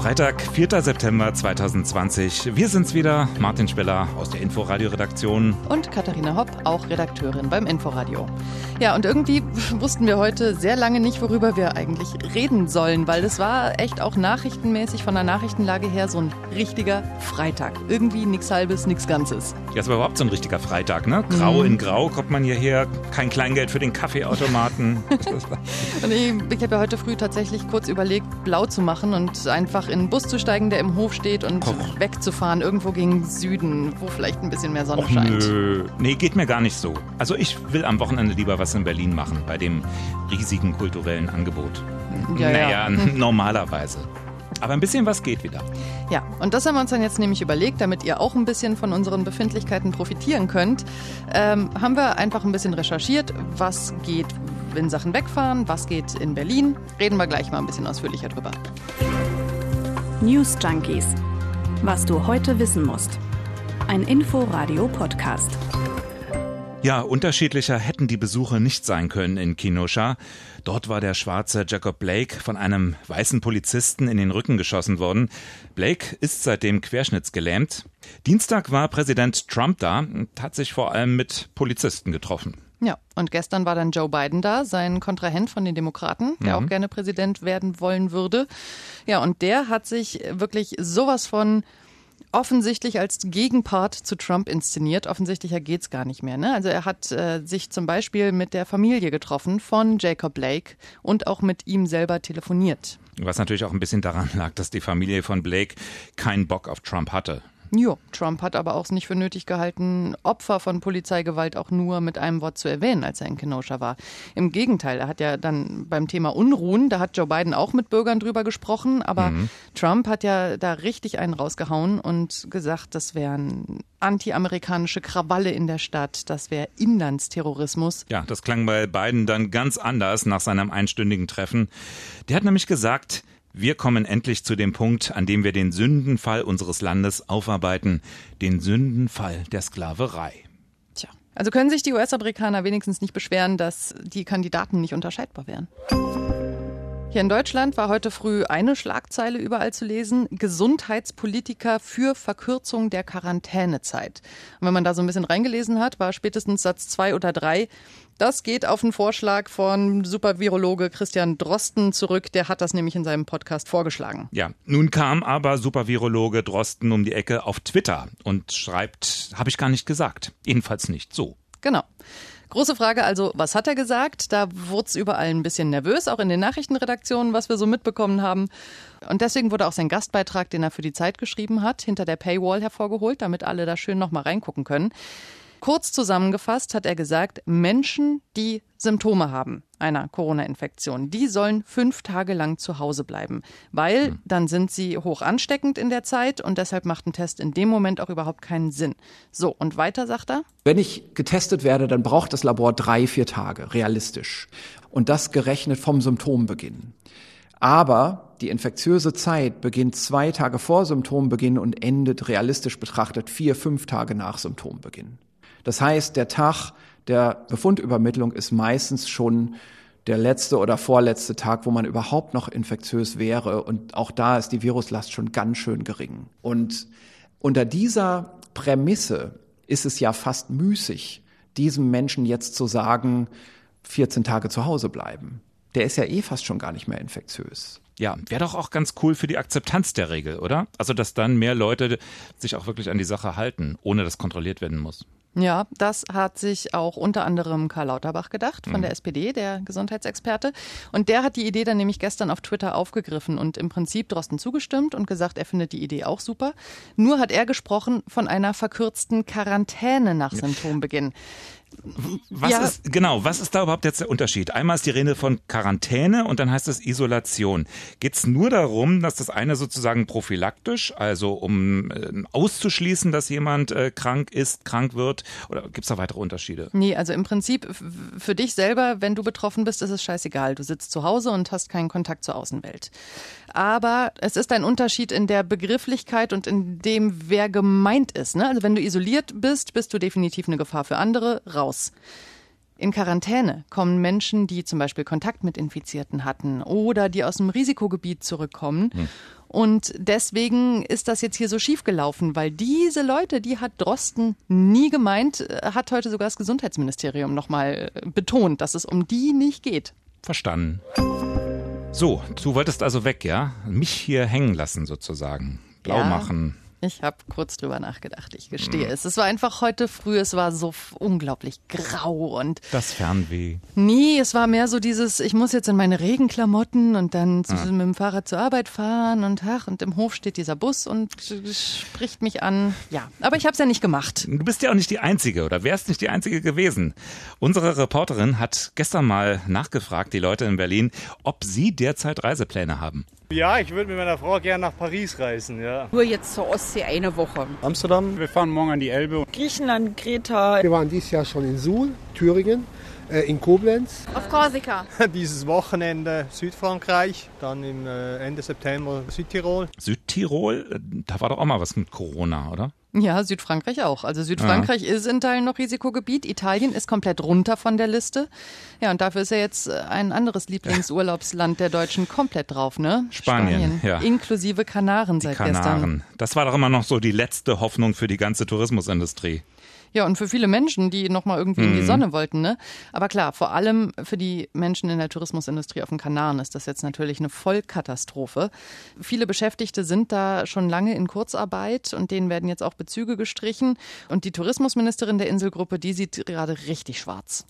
Freitag, 4. September 2020. Wir sind's wieder, Martin Speller aus der Inforadio-Redaktion. Und Katharina Hopp, auch Redakteurin beim Inforadio. Ja, und irgendwie wussten wir heute sehr lange nicht, worüber wir eigentlich reden sollen, weil es war echt auch nachrichtenmäßig von der Nachrichtenlage her so ein richtiger Freitag. Irgendwie nichts Halbes, nichts Ganzes. Ja, es war überhaupt so ein richtiger Freitag, ne? Grau mhm. in Grau kommt man hierher, kein Kleingeld für den Kaffeeautomaten. und ich, ich habe ja heute früh tatsächlich kurz überlegt, blau zu machen und einfach in einen Bus zu steigen, der im Hof steht und Och. wegzufahren, irgendwo gegen Süden, wo vielleicht ein bisschen mehr Sonne Och, scheint. Nö. Nee, geht mir gar nicht so. Also ich will am Wochenende lieber was in Berlin machen, bei dem riesigen kulturellen Angebot. Ja, naja, ja. normalerweise. Aber ein bisschen was geht wieder. Ja, und das haben wir uns dann jetzt nämlich überlegt, damit ihr auch ein bisschen von unseren Befindlichkeiten profitieren könnt, ähm, haben wir einfach ein bisschen recherchiert, was geht in Sachen Wegfahren, was geht in Berlin. Reden wir gleich mal ein bisschen ausführlicher drüber. News Junkies. Was du heute wissen musst. Ein Info-Radio-Podcast. Ja, unterschiedlicher hätten die Besuche nicht sein können in Kenosha. Dort war der schwarze Jacob Blake von einem weißen Polizisten in den Rücken geschossen worden. Blake ist seitdem querschnittsgelähmt. Dienstag war Präsident Trump da und hat sich vor allem mit Polizisten getroffen. Ja, und gestern war dann Joe Biden da, sein Kontrahent von den Demokraten, der mhm. auch gerne Präsident werden wollen würde. Ja, und der hat sich wirklich sowas von offensichtlich als Gegenpart zu Trump inszeniert. Offensichtlicher geht's gar nicht mehr. Ne? Also er hat äh, sich zum Beispiel mit der Familie getroffen von Jacob Blake und auch mit ihm selber telefoniert. Was natürlich auch ein bisschen daran lag, dass die Familie von Blake keinen Bock auf Trump hatte. Ja, Trump hat aber auch es nicht für nötig gehalten, Opfer von Polizeigewalt auch nur mit einem Wort zu erwähnen, als er in Kenosha war. Im Gegenteil, er hat ja dann beim Thema Unruhen, da hat Joe Biden auch mit Bürgern drüber gesprochen, aber mhm. Trump hat ja da richtig einen rausgehauen und gesagt, das wären anti-amerikanische Krawalle in der Stadt, das wäre Inlandsterrorismus. Ja, das klang bei Biden dann ganz anders nach seinem einstündigen Treffen. Der hat nämlich gesagt, wir kommen endlich zu dem Punkt, an dem wir den Sündenfall unseres Landes aufarbeiten, den Sündenfall der Sklaverei. Tja, also können sich die US-Amerikaner wenigstens nicht beschweren, dass die Kandidaten nicht unterscheidbar wären. Hier in Deutschland war heute früh eine Schlagzeile überall zu lesen. Gesundheitspolitiker für Verkürzung der Quarantänezeit. Und wenn man da so ein bisschen reingelesen hat, war spätestens Satz zwei oder drei. Das geht auf einen Vorschlag von Supervirologe Christian Drosten zurück. Der hat das nämlich in seinem Podcast vorgeschlagen. Ja, nun kam aber Supervirologe Drosten um die Ecke auf Twitter und schreibt, habe ich gar nicht gesagt. Jedenfalls nicht so. Genau. Große Frage also, was hat er gesagt? Da wurde es überall ein bisschen nervös, auch in den Nachrichtenredaktionen, was wir so mitbekommen haben. Und deswegen wurde auch sein Gastbeitrag, den er für die Zeit geschrieben hat, hinter der Paywall hervorgeholt, damit alle da schön nochmal reingucken können. Kurz zusammengefasst hat er gesagt, Menschen, die Symptome haben einer Corona-Infektion, die sollen fünf Tage lang zu Hause bleiben, weil hm. dann sind sie hoch ansteckend in der Zeit und deshalb macht ein Test in dem Moment auch überhaupt keinen Sinn. So, und weiter sagt er? Wenn ich getestet werde, dann braucht das Labor drei, vier Tage, realistisch. Und das gerechnet vom Symptombeginn. Aber die infektiöse Zeit beginnt zwei Tage vor Symptombeginn und endet realistisch betrachtet vier, fünf Tage nach Symptombeginn. Das heißt, der Tag der Befundübermittlung ist meistens schon der letzte oder vorletzte Tag, wo man überhaupt noch infektiös wäre. Und auch da ist die Viruslast schon ganz schön gering. Und unter dieser Prämisse ist es ja fast müßig, diesem Menschen jetzt zu sagen, 14 Tage zu Hause bleiben. Der ist ja eh fast schon gar nicht mehr infektiös. Ja, wäre doch auch ganz cool für die Akzeptanz der Regel, oder? Also, dass dann mehr Leute sich auch wirklich an die Sache halten, ohne dass kontrolliert werden muss. Ja, das hat sich auch unter anderem Karl Lauterbach gedacht von mhm. der SPD, der Gesundheitsexperte. Und der hat die Idee dann nämlich gestern auf Twitter aufgegriffen und im Prinzip Drosten zugestimmt und gesagt, er findet die Idee auch super. Nur hat er gesprochen von einer verkürzten Quarantäne nach Symptombeginn. Was ja. ist, genau, was ist da überhaupt jetzt der Unterschied? Einmal ist die Rede von Quarantäne und dann heißt es Isolation. Geht es nur darum, dass das eine sozusagen prophylaktisch, also um äh, auszuschließen, dass jemand äh, krank ist, krank wird, oder gibt es da weitere Unterschiede? Nee, also im Prinzip für dich selber, wenn du betroffen bist, ist es scheißegal. Du sitzt zu Hause und hast keinen Kontakt zur Außenwelt. Aber es ist ein Unterschied in der Begrifflichkeit und in dem, wer gemeint ist. Ne? Also wenn du isoliert bist, bist du definitiv eine Gefahr für andere raus. In Quarantäne kommen Menschen, die zum Beispiel Kontakt mit Infizierten hatten oder die aus dem Risikogebiet zurückkommen. Hm. Und deswegen ist das jetzt hier so schief gelaufen, weil diese Leute, die hat Drosten nie gemeint, äh, hat heute sogar das Gesundheitsministerium nochmal äh, betont, dass es um die nicht geht. Verstanden. So, du wolltest also weg, ja? Mich hier hängen lassen sozusagen. Blau ja. machen. Ich habe kurz drüber nachgedacht, ich gestehe mhm. es. Es war einfach heute früh, es war so unglaublich grau und. Das Fernweh. Nee, es war mehr so dieses, ich muss jetzt in meine Regenklamotten und dann ja. mit dem Fahrrad zur Arbeit fahren und ach, und im Hof steht dieser Bus und spricht mich an. Ja, aber ich habe es ja nicht gemacht. Du bist ja auch nicht die Einzige oder wärst nicht die Einzige gewesen. Unsere Reporterin hat gestern mal nachgefragt, die Leute in Berlin, ob sie derzeit Reisepläne haben. Ja, ich würde mit meiner Frau gerne nach Paris reisen, ja. Nur jetzt zur Ostsee eine Woche. Amsterdam. Wir fahren morgen an die Elbe. Griechenland, Kreta. Wir waren dieses Jahr schon in Suhl, Thüringen, in Koblenz. Auf Korsika. Dieses Wochenende Südfrankreich, dann im äh, Ende September Südtirol. Südtirol, äh, da war doch auch mal was mit Corona, oder? Ja, Südfrankreich auch. Also Südfrankreich ja. ist in Teilen noch Risikogebiet. Italien ist komplett runter von der Liste. Ja, und dafür ist ja jetzt äh, ein anderes Lieblingsurlaubsland der Deutschen komplett drauf, ne? Spanien, Spanien. ja. Inklusive Kanaren seit Kanaren. gestern. Das war doch immer noch so die letzte Hoffnung für die ganze Tourismusindustrie. Ja, und für viele Menschen, die nochmal irgendwie mhm. in die mhm. Sonne wollten, ne? Aber klar, vor allem für die Menschen in der Tourismusindustrie auf den Kanaren ist das jetzt natürlich eine Vollkatastrophe. Viele Beschäftigte sind da schon lange in Kurzarbeit und denen werden jetzt auch Bezüge gestrichen. Und die Tourismusministerin der Inselgruppe, die sieht gerade richtig schwarz.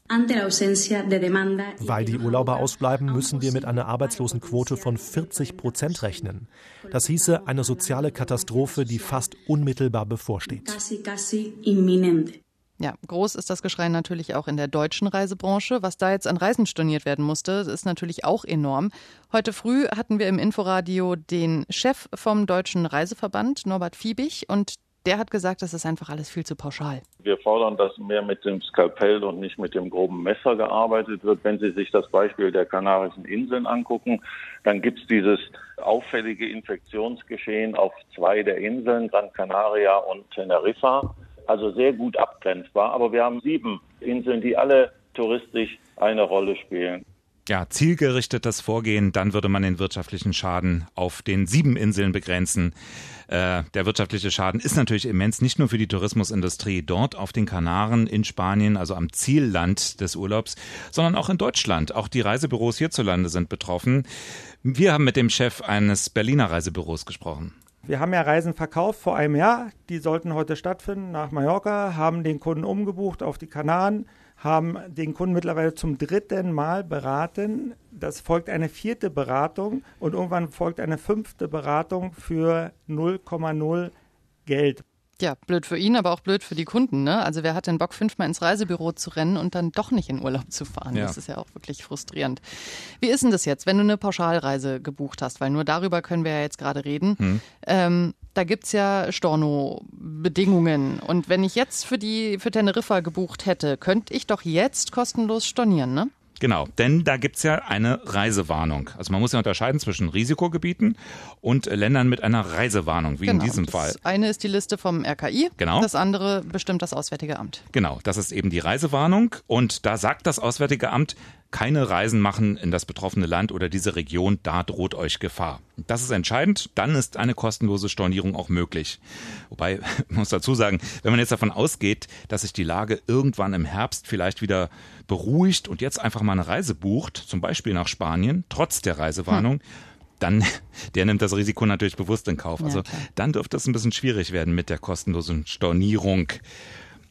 Weil die Urlauber ausbleiben, müssen wir mit einer Arbeitslosenquote von 40 Prozent rechnen. Das hieße eine soziale Katastrophe, die fast unmittelbar bevorsteht. Ja, groß ist das Geschrei natürlich auch in der deutschen Reisebranche. Was da jetzt an Reisen storniert werden musste, ist natürlich auch enorm. Heute früh hatten wir im Inforadio den Chef vom Deutschen Reiseverband, Norbert Fiebig, und der hat gesagt, das ist einfach alles viel zu pauschal. Wir fordern, dass mehr mit dem Skalpell und nicht mit dem groben Messer gearbeitet wird. Wenn Sie sich das Beispiel der Kanarischen Inseln angucken, dann gibt es dieses auffällige Infektionsgeschehen auf zwei der Inseln, Gran Canaria und Teneriffa also sehr gut abgrenzbar. Aber wir haben sieben Inseln, die alle touristisch eine Rolle spielen. Ja, zielgerichtetes Vorgehen, dann würde man den wirtschaftlichen Schaden auf den sieben Inseln begrenzen. Äh, der wirtschaftliche Schaden ist natürlich immens, nicht nur für die Tourismusindustrie dort auf den Kanaren in Spanien, also am Zielland des Urlaubs, sondern auch in Deutschland. Auch die Reisebüros hierzulande sind betroffen. Wir haben mit dem Chef eines Berliner Reisebüros gesprochen. Wir haben ja Reisen verkauft vor einem Jahr, die sollten heute stattfinden nach Mallorca, haben den Kunden umgebucht auf die Kanaren, haben den Kunden mittlerweile zum dritten Mal beraten. Das folgt eine vierte Beratung und irgendwann folgt eine fünfte Beratung für 0,0 Geld. Ja, blöd für ihn, aber auch blöd für die Kunden. Ne? Also wer hat den Bock, fünfmal ins Reisebüro zu rennen und dann doch nicht in Urlaub zu fahren? Ja. Das ist ja auch wirklich frustrierend. Wie ist denn das jetzt, wenn du eine Pauschalreise gebucht hast? Weil nur darüber können wir ja jetzt gerade reden. Hm. Ähm, da gibt's ja Storno-Bedingungen. Und wenn ich jetzt für die für Teneriffa gebucht hätte, könnte ich doch jetzt kostenlos stornieren, ne? Genau, denn da gibt's ja eine Reisewarnung. Also man muss ja unterscheiden zwischen Risikogebieten und Ländern mit einer Reisewarnung, wie genau, in diesem Fall. Das eine ist die Liste vom RKI, genau. das andere bestimmt das Auswärtige Amt. Genau, das ist eben die Reisewarnung und da sagt das Auswärtige Amt, keine Reisen machen in das betroffene Land oder diese Region, da droht euch Gefahr. Das ist entscheidend, dann ist eine kostenlose Stornierung auch möglich. Wobei, ich muss dazu sagen, wenn man jetzt davon ausgeht, dass sich die Lage irgendwann im Herbst vielleicht wieder beruhigt und jetzt einfach mal eine Reise bucht, zum Beispiel nach Spanien, trotz der Reisewarnung, hm dann, der nimmt das Risiko natürlich bewusst in Kauf. Also dann dürfte es ein bisschen schwierig werden mit der kostenlosen Stornierung.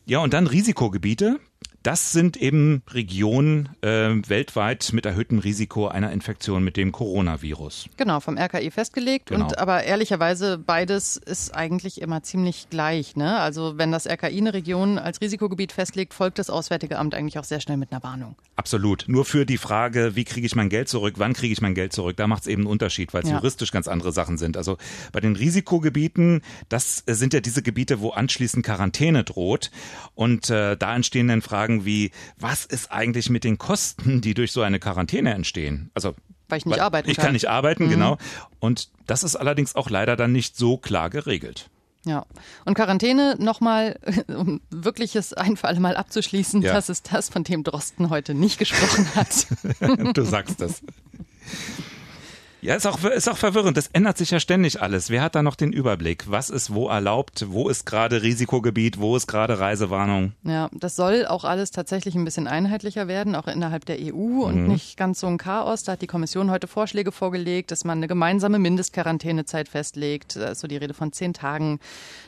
Ja, und dann Risikogebiete. Das sind eben Regionen äh, weltweit mit erhöhtem Risiko einer Infektion mit dem Coronavirus. Genau, vom RKI festgelegt. Genau. Und aber ehrlicherweise beides ist eigentlich immer ziemlich gleich. Ne? Also wenn das RKI eine Region als Risikogebiet festlegt, folgt das Auswärtige Amt eigentlich auch sehr schnell mit einer Warnung. Absolut. Nur für die Frage, wie kriege ich mein Geld zurück, wann kriege ich mein Geld zurück, da macht es eben einen Unterschied, weil es ja. juristisch ganz andere Sachen sind. Also bei den Risikogebieten, das sind ja diese Gebiete, wo anschließend Quarantäne droht. Und äh, da entstehen dann Fragen, Fragen wie, was ist eigentlich mit den Kosten, die durch so eine Quarantäne entstehen? Also weil ich nicht weil arbeiten kann. Ich kann nicht arbeiten, mhm. genau. Und das ist allerdings auch leider dann nicht so klar geregelt. Ja, und Quarantäne nochmal, um wirkliches ein für alle Mal abzuschließen, Ja. das ist das, von dem Drosten heute nicht gesprochen hat. du sagst das. Ja, ist auch, ist auch verwirrend. Das ändert sich ja ständig alles. Wer hat da noch den Überblick? Was ist wo erlaubt? Wo ist gerade Risikogebiet? Wo ist gerade Reisewarnung? Ja, das soll auch alles tatsächlich ein bisschen einheitlicher werden, auch innerhalb der EU und Mhm. nicht ganz so ein Chaos. Da hat die Kommission heute Vorschläge vorgelegt, dass man eine gemeinsame Mindestquarantänezeit festlegt, da ist so die Rede von zehn Tagen,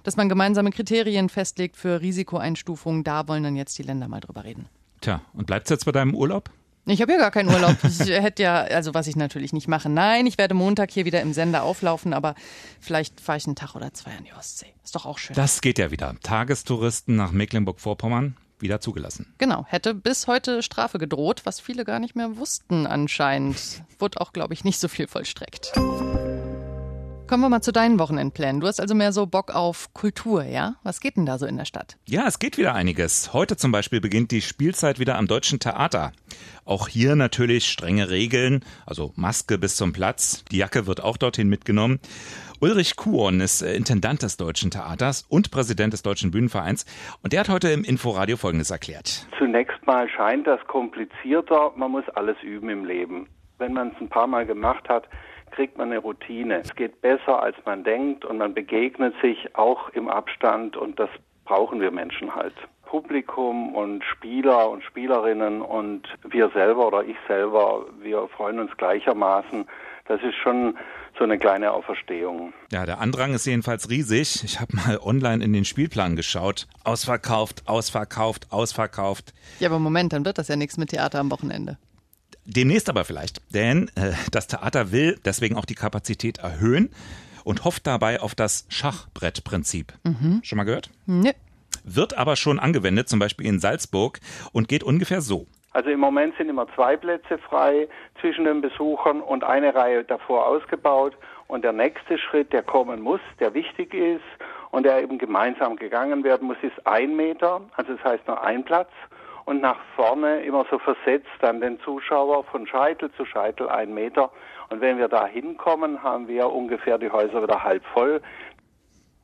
dass man gemeinsame Kriterien festlegt für Risikoeinstufungen. Da wollen dann jetzt die Länder mal drüber reden. Tja, und bleibt's jetzt bei deinem Urlaub? Ich habe ja gar keinen Urlaub. Ich hätte ja, also was ich natürlich nicht mache. Nein, ich werde Montag hier wieder im Sender auflaufen, aber vielleicht fahre ich einen Tag oder zwei an die Ostsee. Ist doch auch schön. Das geht ja wieder. Tagestouristen nach Mecklenburg-Vorpommern wieder zugelassen. Genau, hätte bis heute Strafe gedroht, was viele gar nicht mehr wussten anscheinend. Wurde auch, glaube ich, nicht so viel vollstreckt. Kommen wir mal zu deinen Wochenendplänen. Du hast also mehr so Bock auf Kultur, ja? Was geht denn da so in der Stadt? Ja, es geht wieder einiges. Heute zum Beispiel beginnt die Spielzeit wieder am Deutschen Theater. Auch hier natürlich strenge Regeln, also Maske bis zum Platz. Die Jacke wird auch dorthin mitgenommen. Ulrich Kuhn ist äh, Intendant des Deutschen Theaters und Präsident des Deutschen Bühnenvereins. Und der hat heute im Inforadio Folgendes erklärt. Zunächst mal scheint das komplizierter. Man muss alles üben im Leben. Wenn man es ein paar Mal gemacht hat, kriegt man eine Routine. Es geht besser, als man denkt und man begegnet sich auch im Abstand und das brauchen wir Menschen halt. Publikum und Spieler und Spielerinnen und wir selber oder ich selber, wir freuen uns gleichermaßen. Das ist schon so eine kleine Auferstehung. Ja, der Andrang ist jedenfalls riesig. Ich habe mal online in den Spielplan geschaut. Ausverkauft, ausverkauft, ausverkauft. Ja, aber Moment, dann wird das ja nichts mit Theater am Wochenende. Demnächst aber vielleicht, denn äh, das Theater will deswegen auch die Kapazität erhöhen und hofft dabei auf das Schachbrettprinzip. Mhm. Schon mal gehört? Nee. Wird aber schon angewendet, zum Beispiel in Salzburg und geht ungefähr so. Also im Moment sind immer zwei Plätze frei zwischen den Besuchern und eine Reihe davor ausgebaut. Und der nächste Schritt, der kommen muss, der wichtig ist und der eben gemeinsam gegangen werden muss, ist ein Meter. Also das heißt nur ein Platz. Und nach vorne immer so versetzt dann den Zuschauer von Scheitel zu Scheitel ein Meter. Und wenn wir da hinkommen, haben wir ungefähr die Häuser wieder halb voll.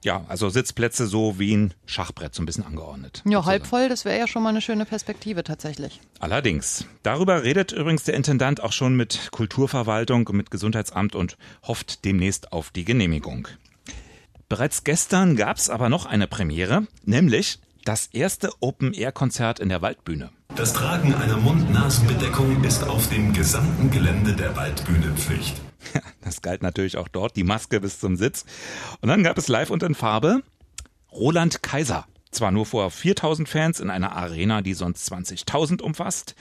Ja, also Sitzplätze so wie ein Schachbrett, so ein bisschen angeordnet. Ja, halb voll, das wäre ja schon mal eine schöne Perspektive tatsächlich. Allerdings. Darüber redet übrigens der Intendant auch schon mit Kulturverwaltung und mit Gesundheitsamt und hofft demnächst auf die Genehmigung. Bereits gestern gab es aber noch eine Premiere, nämlich das erste Open-Air-Konzert in der Waldbühne. Das Tragen einer Mund-Nasen-Bedeckung ist auf dem gesamten Gelände der Waldbühne Pflicht. Das galt natürlich auch dort, die Maske bis zum Sitz. Und dann gab es live und in Farbe Roland Kaiser. Zwar nur vor 4000 Fans in einer Arena, die sonst 20.000 umfasst,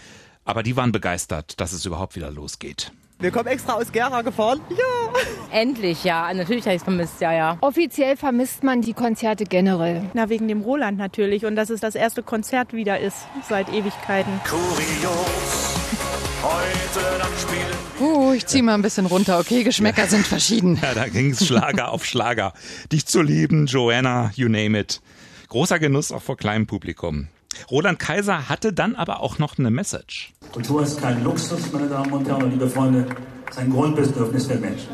aber die waren begeistert, dass es überhaupt wieder losgeht. Wir kommen extra aus Gera gefahren. Ja. Endlich, ja. Natürlich habe ich es vermisst, ja, ja. Offiziell vermisst man die Konzerte generell. Na, wegen dem Roland natürlich und dass es das erste Konzert wieder ist, seit Ewigkeiten. Kurios, heute Nacht spielen Uh, ich zieh mal ein bisschen runter, okay? Geschmäcker Ja. sind verschieden. Ja, da ging's Schlager auf Schlager. Dich zu lieben, Joanna, you name it. Großer Genuss auch vor kleinem Publikum. Roland Kaiser hatte dann aber auch noch eine Message. Kultur ist kein Luxus, meine Damen und Herren liebe Freunde, es ist ein Grundbedürfnis der Menschen.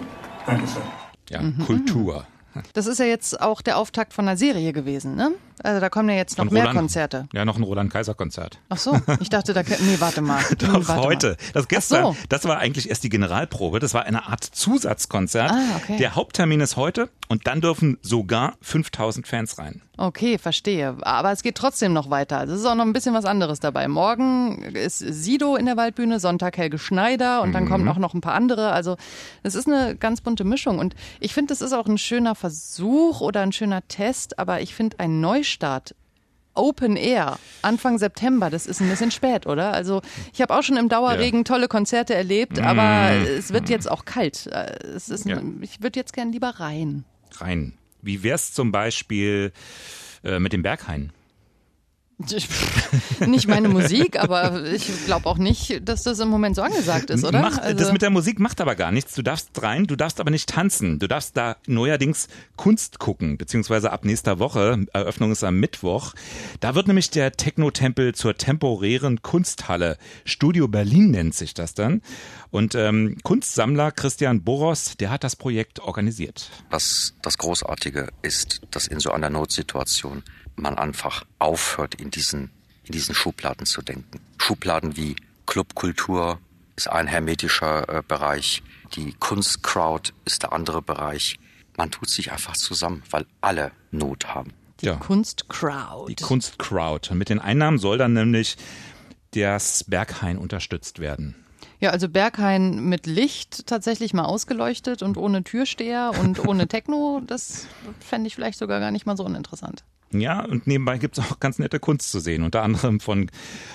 Dankeschön. Ja, Mhm. Kultur. Das ist ja jetzt auch der Auftakt von einer Serie gewesen, ne? Also da kommen ja jetzt noch mehr Roland- Konzerte. Ja, noch ein Roland Kaiser Konzert. Ach so, ich dachte, da nee, warte mal. Nee, Doch, warte heute. Mal. Das gestern, so. das war eigentlich erst die Generalprobe. Das war eine Art Zusatzkonzert. Ah, okay. Der Haupttermin ist heute und dann dürfen sogar 5000 Fans rein. Okay, verstehe. Aber es geht trotzdem noch weiter. Also es ist auch noch ein bisschen was anderes dabei. Morgen ist Sido in der Waldbühne, Sonntag Helge Schneider und dann Mhm. kommen auch noch ein paar andere. Also es ist eine ganz bunte Mischung. Und ich finde, es ist auch ein schöner Versuch oder ein schöner Test. Aber ich finde, ein Neustart Open Air Anfang September, das ist ein bisschen spät, oder? Also ich habe auch schon im Dauerregen tolle Konzerte erlebt, aber Mm. es wird jetzt auch kalt. Äh, Es ist, Ja. Ich würde jetzt gern lieber rein. Rein. Wie wär's zum Beispiel äh, mit dem Berghain? Nicht meine Musik, aber ich glaube auch nicht, dass das im Moment so angesagt ist, oder? Macht, Also- das mit der Musik macht aber gar nichts. Du darfst rein, du darfst aber nicht tanzen. Du darfst da neuerdings Kunst gucken, beziehungsweise ab nächster Woche, Eröffnung ist am Mittwoch. Da wird nämlich der Techno-Tempel zur temporären Kunsthalle. Studio Berlin nennt sich das dann. Und ähm, Kunstsammler Christian Boros, der hat das Projekt organisiert. Was das Großartige ist, dass in so einer Notsituation man einfach aufhört, in diesen, in diesen Schubladen zu denken. Schubladen wie Clubkultur ist ein hermetischer äh, Bereich, die Kunstcrowd ist der andere Bereich. Man tut sich einfach zusammen, weil alle Not haben. Ja. Kunstcrowd. Die Kunstcrowd. Und mit den Einnahmen soll dann nämlich das Berghain unterstützt werden. Ja, also Berghain mit Licht tatsächlich mal ausgeleuchtet und ohne Türsteher und ohne Techno, das fände ich vielleicht sogar gar nicht mal so uninteressant. Ja, und nebenbei gibt's auch ganz nette Kunst zu sehen, unter anderem von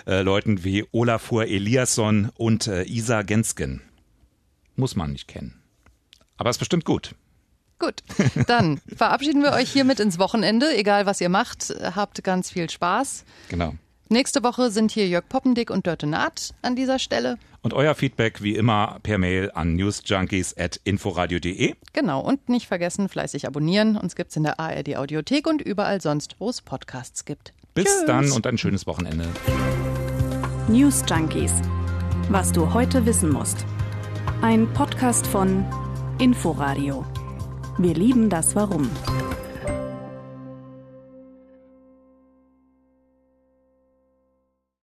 äh, Leuten wie Olafur Eliasson und äh, Isa Gensken. Muss man nicht kennen. Aber ist bestimmt gut. Gut, dann verabschieden wir euch hiermit ins Wochenende. Egal was ihr macht, habt ganz viel Spaß. Genau. Nächste Woche sind hier Jörg Poppendick und Dörte Naht an dieser Stelle. Und euer Feedback wie immer per Mail an newsjunkies.inforadio.de. Genau, und nicht vergessen, fleißig abonnieren. Uns gibt's in der ARD Audiothek und überall sonst, wo es Podcasts gibt. Bis Tschüss. dann und ein schönes Wochenende. News Junkies. Was du heute wissen musst. Ein Podcast von Inforadio. Wir lieben das Warum.